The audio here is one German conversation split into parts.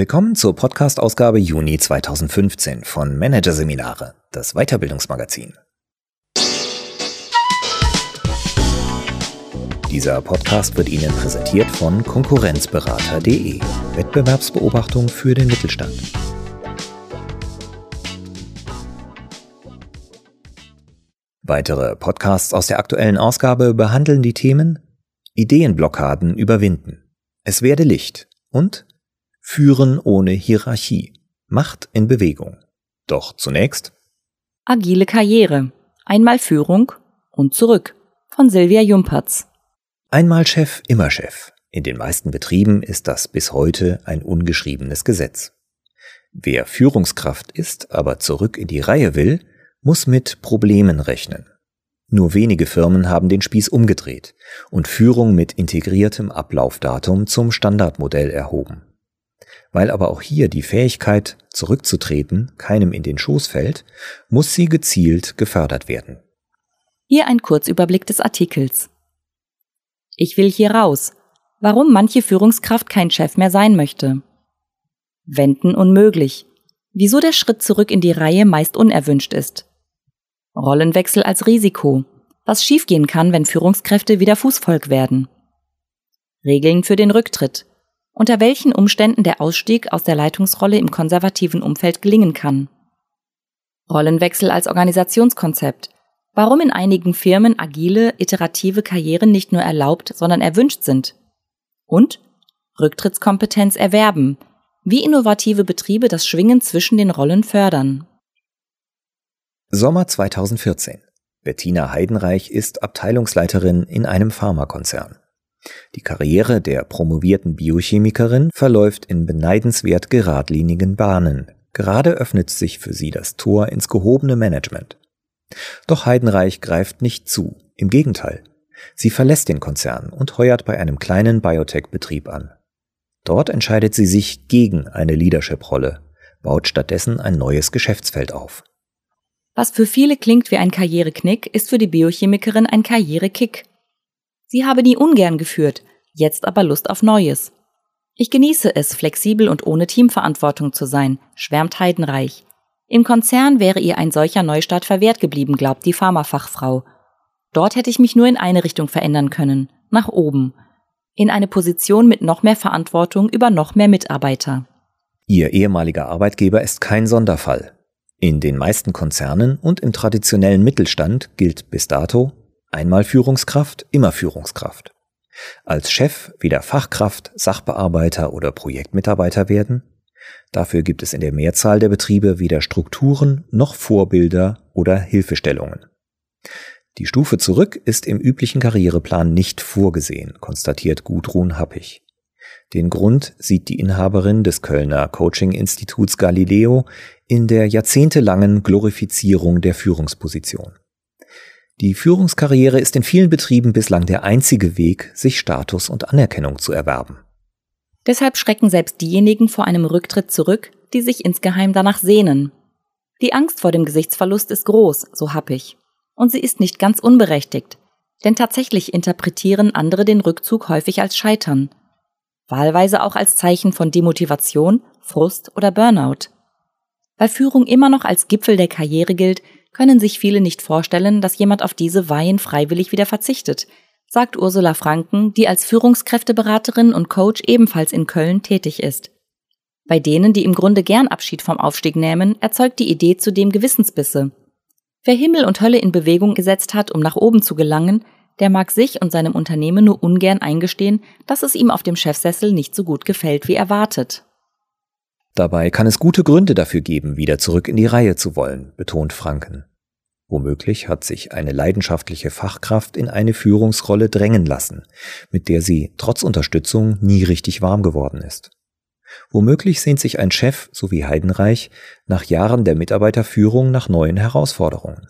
Willkommen zur Podcast-Ausgabe Juni 2015 von Managerseminare, das Weiterbildungsmagazin. Dieser Podcast wird Ihnen präsentiert von Konkurrenzberater.de, Wettbewerbsbeobachtung für den Mittelstand. Weitere Podcasts aus der aktuellen Ausgabe behandeln die Themen Ideenblockaden überwinden, Es werde Licht und Führen ohne Hierarchie, Macht in Bewegung. Doch zunächst Agile Karriere, einmal Führung und zurück von Silvia Jumpertz. Einmal Chef, immer Chef. In den meisten Betrieben ist das bis heute ein ungeschriebenes Gesetz. Wer Führungskraft ist, aber zurück in die Reihe will, muss mit Problemen rechnen. Nur wenige Firmen haben den Spieß umgedreht und Führung mit integriertem Ablaufdatum zum Standardmodell erhoben. Weil aber auch hier die Fähigkeit, zurückzutreten, keinem in den Schoß fällt, muss sie gezielt gefördert werden. Hier ein Kurzüberblick des Artikels. Ich will hier raus. Warum manche Führungskraft kein Chef mehr sein möchte. Wenden unmöglich. Wieso der Schritt zurück in die Reihe meist unerwünscht ist. Rollenwechsel als Risiko. Was schiefgehen kann, wenn Führungskräfte wieder Fußvolk werden. Regeln für den Rücktritt. Unter welchen Umständen der Ausstieg aus der Leitungsrolle im konservativen Umfeld gelingen kann. Rollenwechsel als Organisationskonzept. Warum in einigen Firmen agile, iterative Karrieren nicht nur erlaubt, sondern erwünscht sind. Und Rücktrittskompetenz erwerben. Wie innovative Betriebe das Schwingen zwischen den Rollen fördern. Sommer 2014. Bettina Heidenreich ist Abteilungsleiterin in einem Pharmakonzern. Die Karriere der promovierten Biochemikerin verläuft in beneidenswert geradlinigen Bahnen. Gerade öffnet sich für sie das Tor ins gehobene Management. Doch Heidenreich greift nicht zu. Im Gegenteil. Sie verlässt den Konzern und heuert bei einem kleinen Biotech-Betrieb an. Dort entscheidet sie sich gegen eine Leadership-Rolle, baut stattdessen ein neues Geschäftsfeld auf. Was für viele klingt wie ein Karriereknick, ist für die Biochemikerin ein Karrierekick. Sie habe nie ungern geführt, jetzt aber Lust auf Neues. Ich genieße es, flexibel und ohne Teamverantwortung zu sein, schwärmt Heidenreich. Im Konzern wäre ihr ein solcher Neustart verwehrt geblieben, glaubt die Pharmafachfrau. Dort hätte ich mich nur in eine Richtung verändern können, nach oben, in eine Position mit noch mehr Verantwortung über noch mehr Mitarbeiter. Ihr ehemaliger Arbeitgeber ist kein Sonderfall. In den meisten Konzernen und im traditionellen Mittelstand gilt bis dato einmal Führungskraft, immer Führungskraft. Als Chef weder Fachkraft, Sachbearbeiter oder Projektmitarbeiter werden. Dafür gibt es in der Mehrzahl der Betriebe weder Strukturen noch Vorbilder oder Hilfestellungen. Die Stufe zurück ist im üblichen Karriereplan nicht vorgesehen, konstatiert Gudrun Happig. Den Grund sieht die Inhaberin des Kölner Coaching-Instituts Galileo in der jahrzehntelangen Glorifizierung der Führungsposition. Die Führungskarriere ist in vielen Betrieben bislang der einzige Weg, sich Status und Anerkennung zu erwerben. Deshalb schrecken selbst diejenigen vor einem Rücktritt zurück, die sich insgeheim danach sehnen. Die Angst vor dem Gesichtsverlust ist groß, so happig. Und sie ist nicht ganz unberechtigt. Denn tatsächlich interpretieren andere den Rückzug häufig als Scheitern wahlweise auch als Zeichen von Demotivation, Frust oder Burnout. Weil Führung immer noch als Gipfel der Karriere gilt, können sich viele nicht vorstellen, dass jemand auf diese Weihen freiwillig wieder verzichtet, sagt Ursula Franken, die als Führungskräfteberaterin und Coach ebenfalls in Köln tätig ist. Bei denen, die im Grunde gern Abschied vom Aufstieg nehmen, erzeugt die Idee zudem Gewissensbisse. Wer Himmel und Hölle in Bewegung gesetzt hat, um nach oben zu gelangen, der mag sich und seinem Unternehmen nur ungern eingestehen, dass es ihm auf dem Chefsessel nicht so gut gefällt wie erwartet. Dabei kann es gute Gründe dafür geben, wieder zurück in die Reihe zu wollen, betont Franken. Womöglich hat sich eine leidenschaftliche Fachkraft in eine Führungsrolle drängen lassen, mit der sie trotz Unterstützung nie richtig warm geworden ist. Womöglich sehnt sich ein Chef, so wie Heidenreich, nach Jahren der Mitarbeiterführung nach neuen Herausforderungen.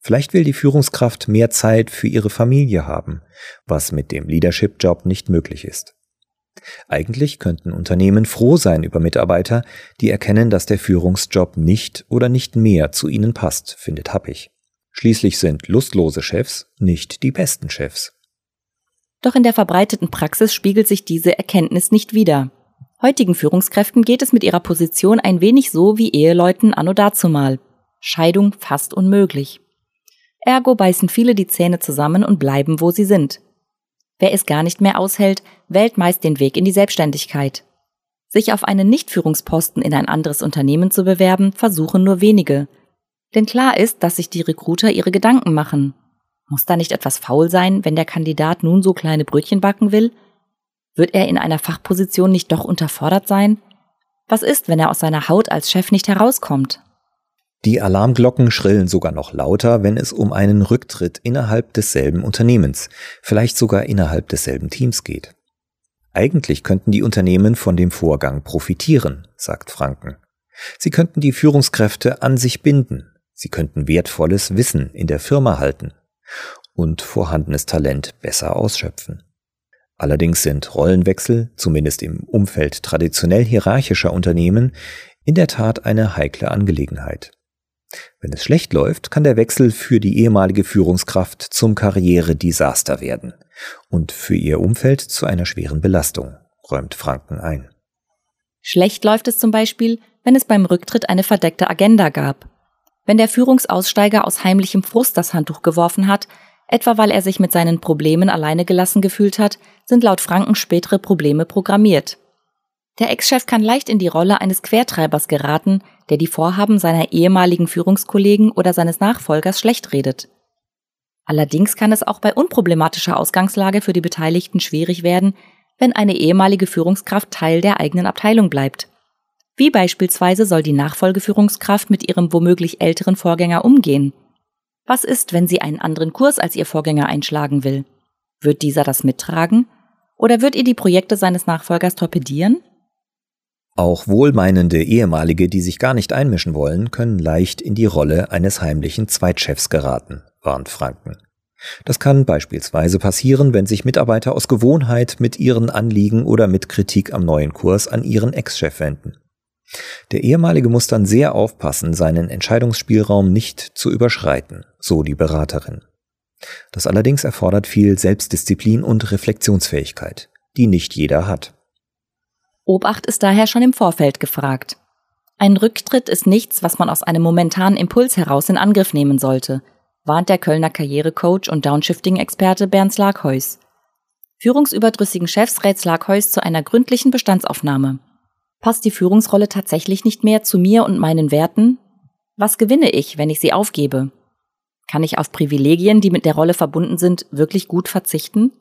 Vielleicht will die Führungskraft mehr Zeit für ihre Familie haben, was mit dem Leadership-Job nicht möglich ist. Eigentlich könnten Unternehmen froh sein über Mitarbeiter, die erkennen, dass der Führungsjob nicht oder nicht mehr zu ihnen passt, findet Happig. Schließlich sind lustlose Chefs nicht die besten Chefs. Doch in der verbreiteten Praxis spiegelt sich diese Erkenntnis nicht wider. Heutigen Führungskräften geht es mit ihrer Position ein wenig so wie Eheleuten anno dazumal. Scheidung fast unmöglich. Ergo beißen viele die Zähne zusammen und bleiben, wo sie sind. Wer es gar nicht mehr aushält, wählt meist den Weg in die Selbstständigkeit. Sich auf einen Nichtführungsposten in ein anderes Unternehmen zu bewerben, versuchen nur wenige. Denn klar ist, dass sich die Recruiter ihre Gedanken machen. Muss da nicht etwas faul sein, wenn der Kandidat nun so kleine Brötchen backen will wird er in einer Fachposition nicht doch unterfordert sein? Was ist, wenn er aus seiner Haut als Chef nicht herauskommt? Die Alarmglocken schrillen sogar noch lauter, wenn es um einen Rücktritt innerhalb desselben Unternehmens, vielleicht sogar innerhalb desselben Teams geht. Eigentlich könnten die Unternehmen von dem Vorgang profitieren, sagt Franken. Sie könnten die Führungskräfte an sich binden, sie könnten wertvolles Wissen in der Firma halten und vorhandenes Talent besser ausschöpfen. Allerdings sind Rollenwechsel, zumindest im Umfeld traditionell hierarchischer Unternehmen, in der Tat eine heikle Angelegenheit. Wenn es schlecht läuft, kann der Wechsel für die ehemalige Führungskraft zum Karrieredesaster werden und für ihr Umfeld zu einer schweren Belastung, räumt Franken ein. Schlecht läuft es zum Beispiel, wenn es beim Rücktritt eine verdeckte Agenda gab. Wenn der Führungsaussteiger aus heimlichem Frust das Handtuch geworfen hat, etwa weil er sich mit seinen Problemen alleine gelassen gefühlt hat, sind laut Franken spätere Probleme programmiert. Der Ex-Chef kann leicht in die Rolle eines Quertreibers geraten, der die Vorhaben seiner ehemaligen Führungskollegen oder seines Nachfolgers schlecht redet. Allerdings kann es auch bei unproblematischer Ausgangslage für die Beteiligten schwierig werden, wenn eine ehemalige Führungskraft Teil der eigenen Abteilung bleibt. Wie beispielsweise soll die Nachfolgeführungskraft mit ihrem womöglich älteren Vorgänger umgehen? Was ist, wenn sie einen anderen Kurs als ihr Vorgänger einschlagen will? Wird dieser das mittragen? Oder wird ihr die Projekte seines Nachfolgers torpedieren? Auch wohlmeinende Ehemalige, die sich gar nicht einmischen wollen, können leicht in die Rolle eines heimlichen Zweitchefs geraten, warnt Franken. Das kann beispielsweise passieren, wenn sich Mitarbeiter aus Gewohnheit mit ihren Anliegen oder mit Kritik am neuen Kurs an ihren Ex-Chef wenden. Der ehemalige muss dann sehr aufpassen, seinen Entscheidungsspielraum nicht zu überschreiten, so die Beraterin. Das allerdings erfordert viel Selbstdisziplin und Reflexionsfähigkeit, die nicht jeder hat. Obacht ist daher schon im Vorfeld gefragt. Ein Rücktritt ist nichts, was man aus einem momentanen Impuls heraus in Angriff nehmen sollte, warnt der Kölner Karrierecoach und Downshifting-Experte Bernd Slagheus. Führungsüberdrüssigen Chefs rät Slagheus zu einer gründlichen Bestandsaufnahme. Passt die Führungsrolle tatsächlich nicht mehr zu mir und meinen Werten? Was gewinne ich, wenn ich sie aufgebe? Kann ich auf Privilegien, die mit der Rolle verbunden sind, wirklich gut verzichten?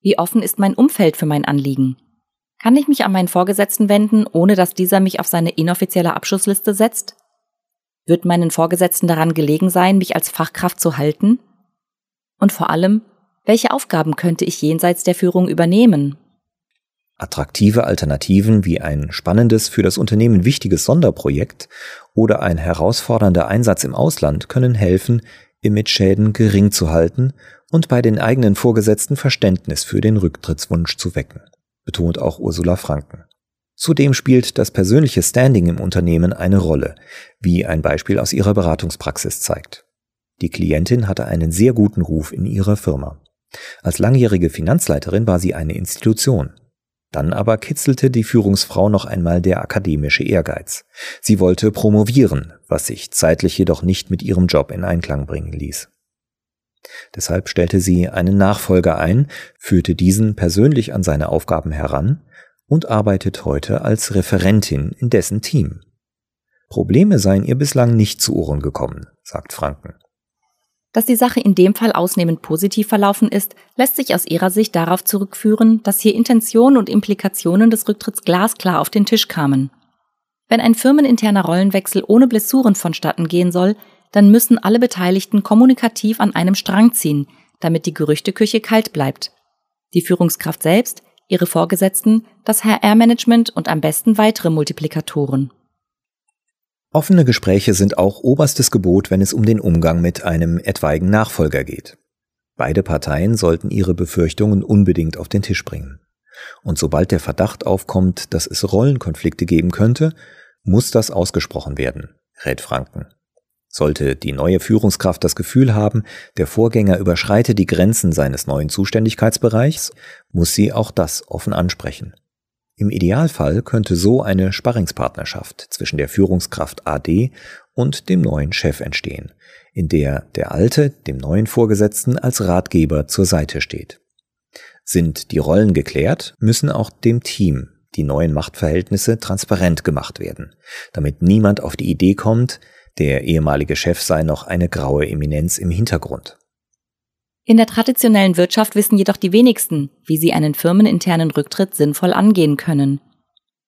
Wie offen ist mein Umfeld für mein Anliegen? Kann ich mich an meinen Vorgesetzten wenden, ohne dass dieser mich auf seine inoffizielle Abschussliste setzt? Wird meinen Vorgesetzten daran gelegen sein, mich als Fachkraft zu halten? Und vor allem, welche Aufgaben könnte ich jenseits der Führung übernehmen? Attraktive Alternativen wie ein spannendes, für das Unternehmen wichtiges Sonderprojekt oder ein herausfordernder Einsatz im Ausland können helfen, Image-Schäden gering zu halten und bei den eigenen Vorgesetzten Verständnis für den Rücktrittswunsch zu wecken, betont auch Ursula Franken. Zudem spielt das persönliche Standing im Unternehmen eine Rolle, wie ein Beispiel aus ihrer Beratungspraxis zeigt. Die Klientin hatte einen sehr guten Ruf in ihrer Firma. Als langjährige Finanzleiterin war sie eine Institution. Dann aber kitzelte die Führungsfrau noch einmal der akademische Ehrgeiz. Sie wollte promovieren, was sich zeitlich jedoch nicht mit ihrem Job in Einklang bringen ließ. Deshalb stellte sie einen Nachfolger ein, führte diesen persönlich an seine Aufgaben heran und arbeitet heute als Referentin in dessen Team. Probleme seien ihr bislang nicht zu Ohren gekommen, sagt Franken. Dass die Sache in dem Fall ausnehmend positiv verlaufen ist, lässt sich aus ihrer Sicht darauf zurückführen, dass hier Intentionen und Implikationen des Rücktritts glasklar auf den Tisch kamen. Wenn ein firmeninterner Rollenwechsel ohne Blessuren vonstatten gehen soll, dann müssen alle Beteiligten kommunikativ an einem Strang ziehen, damit die Gerüchteküche kalt bleibt. Die Führungskraft selbst, ihre Vorgesetzten, das HR-Management und am besten weitere Multiplikatoren. Offene Gespräche sind auch oberstes Gebot, wenn es um den Umgang mit einem etwaigen Nachfolger geht. Beide Parteien sollten ihre Befürchtungen unbedingt auf den Tisch bringen. Und sobald der Verdacht aufkommt, dass es Rollenkonflikte geben könnte, muss das ausgesprochen werden, rät Franken. Sollte die neue Führungskraft das Gefühl haben, der Vorgänger überschreite die Grenzen seines neuen Zuständigkeitsbereichs, muss sie auch das offen ansprechen. Im Idealfall könnte so eine Sparringspartnerschaft zwischen der Führungskraft AD und dem neuen Chef entstehen, in der der alte dem neuen Vorgesetzten als Ratgeber zur Seite steht. Sind die Rollen geklärt, müssen auch dem Team die neuen Machtverhältnisse transparent gemacht werden, damit niemand auf die Idee kommt, der ehemalige Chef sei noch eine graue Eminenz im Hintergrund. In der traditionellen Wirtschaft wissen jedoch die wenigsten, wie sie einen firmeninternen Rücktritt sinnvoll angehen können.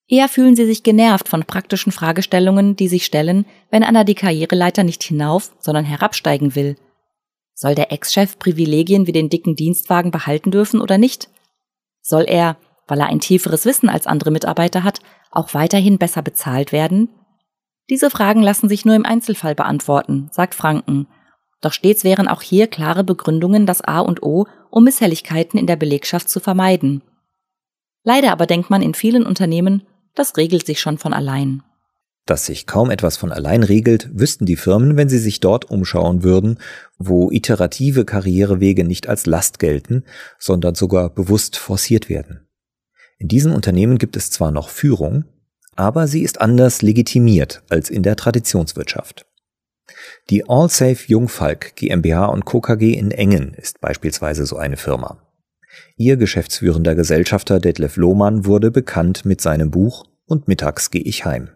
Eher fühlen sie sich genervt von praktischen Fragestellungen, die sich stellen, wenn einer die Karriereleiter nicht hinauf, sondern herabsteigen will. Soll der Ex-Chef Privilegien wie den dicken Dienstwagen behalten dürfen oder nicht? Soll er, weil er ein tieferes Wissen als andere Mitarbeiter hat, auch weiterhin besser bezahlt werden? Diese Fragen lassen sich nur im Einzelfall beantworten, sagt Franken doch stets wären auch hier klare Begründungen das A und O, um Misshelligkeiten in der Belegschaft zu vermeiden. Leider aber denkt man in vielen Unternehmen, das regelt sich schon von allein. Dass sich kaum etwas von allein regelt, wüssten die Firmen, wenn sie sich dort umschauen würden, wo iterative Karrierewege nicht als Last gelten, sondern sogar bewusst forciert werden. In diesen Unternehmen gibt es zwar noch Führung, aber sie ist anders legitimiert als in der Traditionswirtschaft. Die Allsafe Jungfalk GmbH und Co. KG in Engen ist beispielsweise so eine Firma. Ihr geschäftsführender Gesellschafter Detlef Lohmann wurde bekannt mit seinem Buch Und mittags gehe ich heim.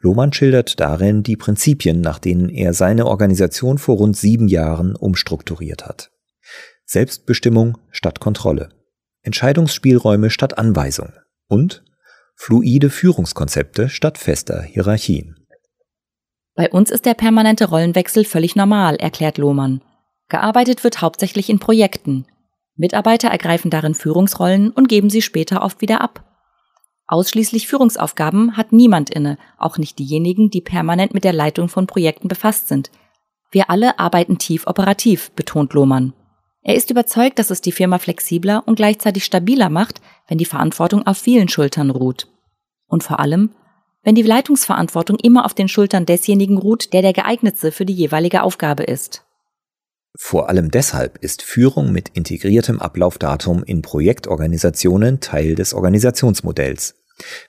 Lohmann schildert darin die Prinzipien, nach denen er seine Organisation vor rund sieben Jahren umstrukturiert hat. Selbstbestimmung statt Kontrolle, Entscheidungsspielräume statt Anweisung und fluide Führungskonzepte statt fester Hierarchien. Bei uns ist der permanente Rollenwechsel völlig normal, erklärt Lohmann. Gearbeitet wird hauptsächlich in Projekten. Mitarbeiter ergreifen darin Führungsrollen und geben sie später oft wieder ab. Ausschließlich Führungsaufgaben hat niemand inne, auch nicht diejenigen, die permanent mit der Leitung von Projekten befasst sind. Wir alle arbeiten tief operativ, betont Lohmann. Er ist überzeugt, dass es die Firma flexibler und gleichzeitig stabiler macht, wenn die Verantwortung auf vielen Schultern ruht. Und vor allem, wenn die Leitungsverantwortung immer auf den Schultern desjenigen ruht, der der geeignetste für die jeweilige Aufgabe ist. Vor allem deshalb ist Führung mit integriertem Ablaufdatum in Projektorganisationen Teil des Organisationsmodells,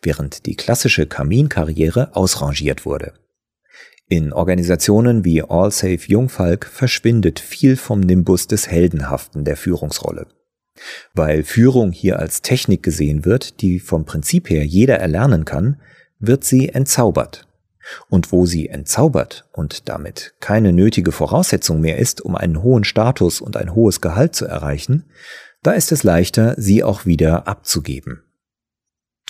während die klassische Kaminkarriere ausrangiert wurde. In Organisationen wie Allsafe Jungfalk verschwindet viel vom Nimbus des Heldenhaften der Führungsrolle. Weil Führung hier als Technik gesehen wird, die vom Prinzip her jeder erlernen kann, wird sie entzaubert. Und wo sie entzaubert und damit keine nötige Voraussetzung mehr ist, um einen hohen Status und ein hohes Gehalt zu erreichen, da ist es leichter, sie auch wieder abzugeben.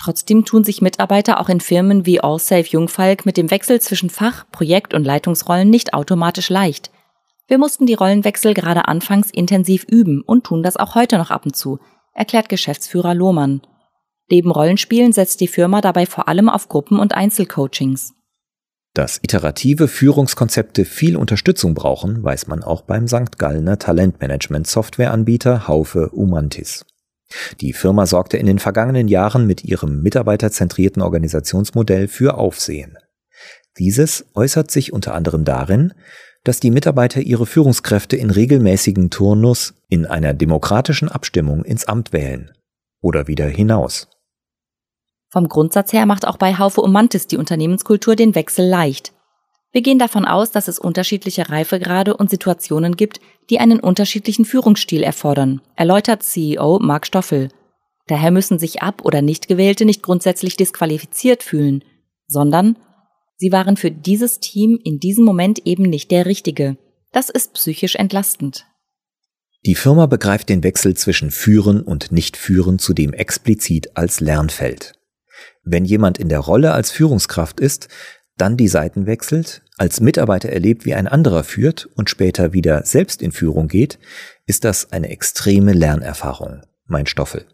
Trotzdem tun sich Mitarbeiter auch in Firmen wie Allsafe Jungfalk mit dem Wechsel zwischen Fach-, Projekt- und Leitungsrollen nicht automatisch leicht. Wir mussten die Rollenwechsel gerade anfangs intensiv üben und tun das auch heute noch ab und zu, erklärt Geschäftsführer Lohmann. Neben Rollenspielen setzt die Firma dabei vor allem auf Gruppen- und Einzelcoachings. Dass iterative Führungskonzepte viel Unterstützung brauchen, weiß man auch beim St. Gallner Talentmanagement-Softwareanbieter Haufe Umantis. Die Firma sorgte in den vergangenen Jahren mit ihrem mitarbeiterzentrierten Organisationsmodell für Aufsehen. Dieses äußert sich unter anderem darin, dass die Mitarbeiter ihre Führungskräfte in regelmäßigen Turnus in einer demokratischen Abstimmung ins Amt wählen oder wieder hinaus. Vom Grundsatz her macht auch bei Haufe Umantis die Unternehmenskultur den Wechsel leicht. Wir gehen davon aus, dass es unterschiedliche Reifegrade und Situationen gibt, die einen unterschiedlichen Führungsstil erfordern, erläutert CEO Mark Stoffel. Daher müssen sich Ab- oder Nichtgewählte nicht grundsätzlich disqualifiziert fühlen, sondern sie waren für dieses Team in diesem Moment eben nicht der Richtige. Das ist psychisch entlastend. Die Firma begreift den Wechsel zwischen Führen und Nicht-Führen zudem explizit als Lernfeld. Wenn jemand in der Rolle als Führungskraft ist, dann die Seiten wechselt, als Mitarbeiter erlebt, wie ein anderer führt und später wieder selbst in Führung geht, ist das eine extreme Lernerfahrung, mein Stoffel.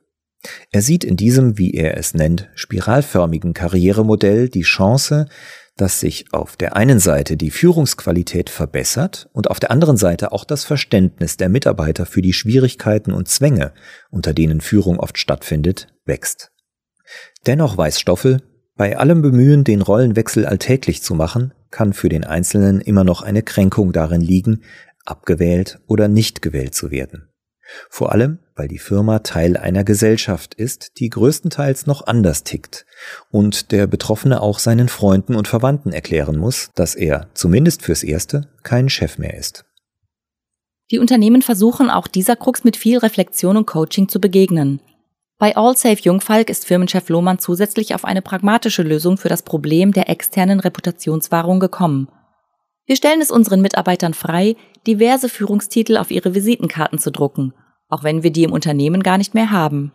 Er sieht in diesem, wie er es nennt, spiralförmigen Karrieremodell die Chance, dass sich auf der einen Seite die Führungsqualität verbessert und auf der anderen Seite auch das Verständnis der Mitarbeiter für die Schwierigkeiten und Zwänge, unter denen Führung oft stattfindet, wächst. Dennoch weiß Stoffel, bei allem Bemühen, den Rollenwechsel alltäglich zu machen, kann für den Einzelnen immer noch eine Kränkung darin liegen, abgewählt oder nicht gewählt zu werden. Vor allem, weil die Firma Teil einer Gesellschaft ist, die größtenteils noch anders tickt und der Betroffene auch seinen Freunden und Verwandten erklären muss, dass er, zumindest fürs Erste, kein Chef mehr ist. Die Unternehmen versuchen auch dieser Krux mit viel Reflexion und Coaching zu begegnen. Bei AllSafe Jungfalk ist Firmenchef Lohmann zusätzlich auf eine pragmatische Lösung für das Problem der externen Reputationswahrung gekommen. Wir stellen es unseren Mitarbeitern frei, diverse Führungstitel auf ihre Visitenkarten zu drucken, auch wenn wir die im Unternehmen gar nicht mehr haben.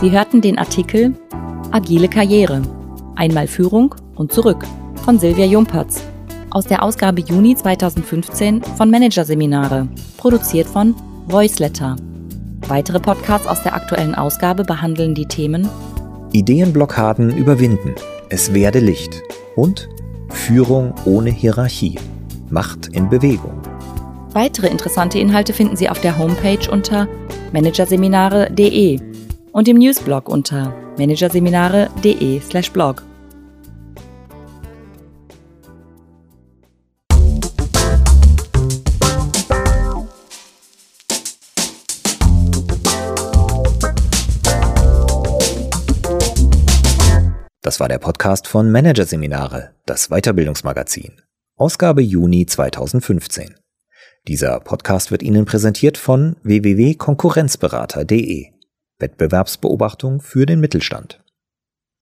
Sie hörten den Artikel Agile Karriere. Einmal Führung und zurück von Silvia Jumpertz aus der Ausgabe Juni 2015 von Managerseminare, produziert von Voiceletter. Weitere Podcasts aus der aktuellen Ausgabe behandeln die Themen Ideenblockaden überwinden, es werde Licht und Führung ohne Hierarchie, Macht in Bewegung. Weitere interessante Inhalte finden Sie auf der Homepage unter managerseminare.de und im Newsblog unter managerseminare.de/blog. Podcast von Managerseminare, das Weiterbildungsmagazin. Ausgabe Juni 2015. Dieser Podcast wird Ihnen präsentiert von www.konkurrenzberater.de. Wettbewerbsbeobachtung für den Mittelstand.